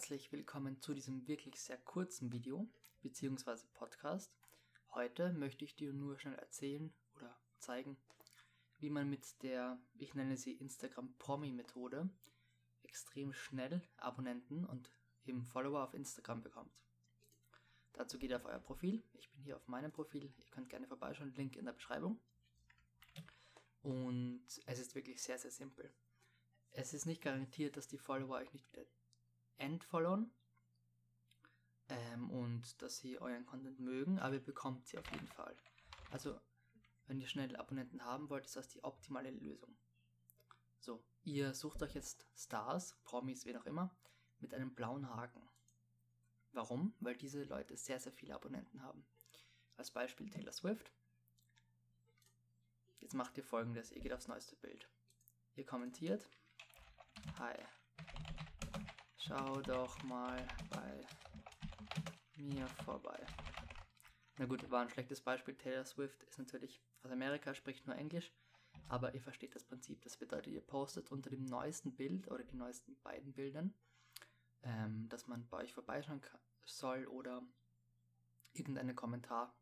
herzlich willkommen zu diesem wirklich sehr kurzen Video bzw. Podcast. Heute möchte ich dir nur schnell erzählen oder zeigen, wie man mit der, ich nenne sie Instagram Promi Methode, extrem schnell Abonnenten und eben Follower auf Instagram bekommt. Dazu geht ihr auf euer Profil. Ich bin hier auf meinem Profil. Ihr könnt gerne vorbeischauen. Link in der Beschreibung. Und es ist wirklich sehr, sehr simpel. Es ist nicht garantiert, dass die Follower euch nicht wieder entfollowen ähm, und dass sie euren Content mögen, aber ihr bekommt sie auf jeden Fall. Also, wenn ihr schnell Abonnenten haben wollt, ist das die optimale Lösung. So, ihr sucht euch jetzt Stars, Promis, wen auch immer, mit einem blauen Haken. Warum? Weil diese Leute sehr, sehr viele Abonnenten haben. Als Beispiel Taylor Swift. Jetzt macht ihr folgendes, ihr geht aufs neueste Bild. Ihr kommentiert, Hi, schau doch mal bei mir vorbei. Na gut, war ein schlechtes Beispiel. Taylor Swift ist natürlich aus Amerika, spricht nur Englisch, aber ihr versteht das Prinzip. Das bedeutet, ihr postet unter dem neuesten Bild oder die neuesten beiden Bildern, ähm, dass man bei euch vorbeischauen soll oder irgendeinen Kommentar.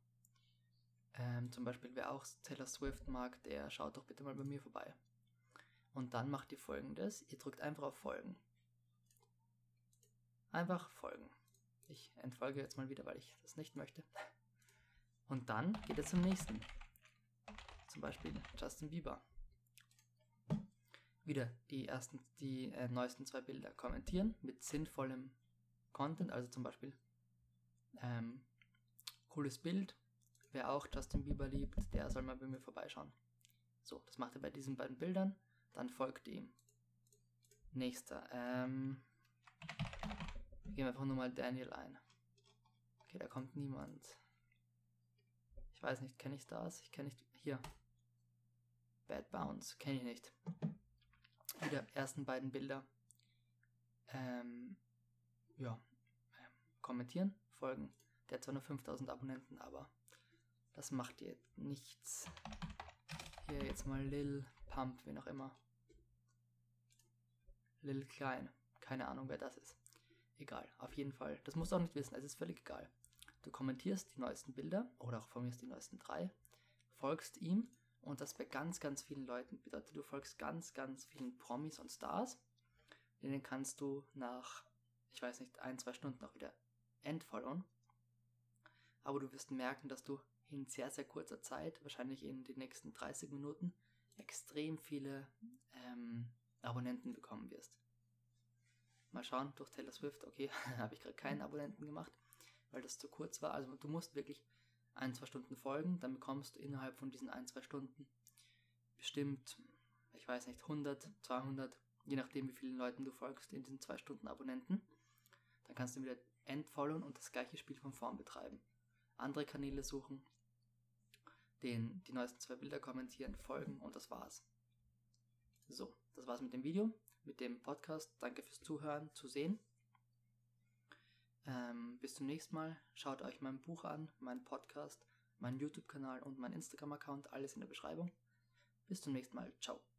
Ähm, zum Beispiel, wer auch Taylor Swift mag, der schaut doch bitte mal bei mir vorbei. Und dann macht ihr folgendes: Ihr drückt einfach auf Folgen. Einfach folgen. Ich entfolge jetzt mal wieder, weil ich das nicht möchte. Und dann geht es zum nächsten. Zum Beispiel Justin Bieber. Wieder die ersten, die äh, neuesten zwei Bilder kommentieren mit sinnvollem Content, also zum Beispiel ähm, cooles Bild. Wer auch Justin Bieber liebt, der soll mal bei mir vorbeischauen. So, das macht er bei diesen beiden Bildern. Dann folgt ihm. Nächster. Ähm, Gehen wir einfach nur mal Daniel ein. Okay, da kommt niemand. Ich weiß nicht, kenne ich Stars? Ich kenne nicht. Hier. Bad Bounce. Kenne ich nicht. Wieder ersten beiden Bilder. Ähm, ja. Ähm, kommentieren, folgen. Der hat zwar nur 5000 Abonnenten, aber das macht jetzt nichts. Hier jetzt mal Lil Pump, wie auch immer. Lil Klein. Keine Ahnung, wer das ist. Egal, auf jeden Fall. Das musst du auch nicht wissen, es ist völlig egal. Du kommentierst die neuesten Bilder oder auch von mir die neuesten drei, folgst ihm und das bei ganz, ganz vielen Leuten bedeutet, du folgst ganz, ganz vielen Promis und Stars. Denen kannst du nach, ich weiß nicht, ein, zwei Stunden auch wieder entfollowen. Aber du wirst merken, dass du in sehr, sehr kurzer Zeit, wahrscheinlich in den nächsten 30 Minuten, extrem viele ähm, Abonnenten bekommen wirst. Mal schauen, durch Taylor Swift, okay, habe ich gerade keinen Abonnenten gemacht, weil das zu kurz war. Also du musst wirklich ein, zwei Stunden folgen, dann bekommst du innerhalb von diesen ein, zwei Stunden bestimmt, ich weiß nicht, 100, 200, je nachdem wie vielen Leuten du folgst, in diesen zwei Stunden Abonnenten. Dann kannst du wieder entfollowen und das gleiche Spiel von vorn betreiben. Andere Kanäle suchen, den, die neuesten zwei Bilder kommentieren, folgen und das war's. So, das war's mit dem Video mit dem Podcast. Danke fürs Zuhören, zu sehen. Ähm, bis zum nächsten Mal. Schaut euch mein Buch an, meinen Podcast, meinen YouTube-Kanal und meinen Instagram-Account. Alles in der Beschreibung. Bis zum nächsten Mal. Ciao.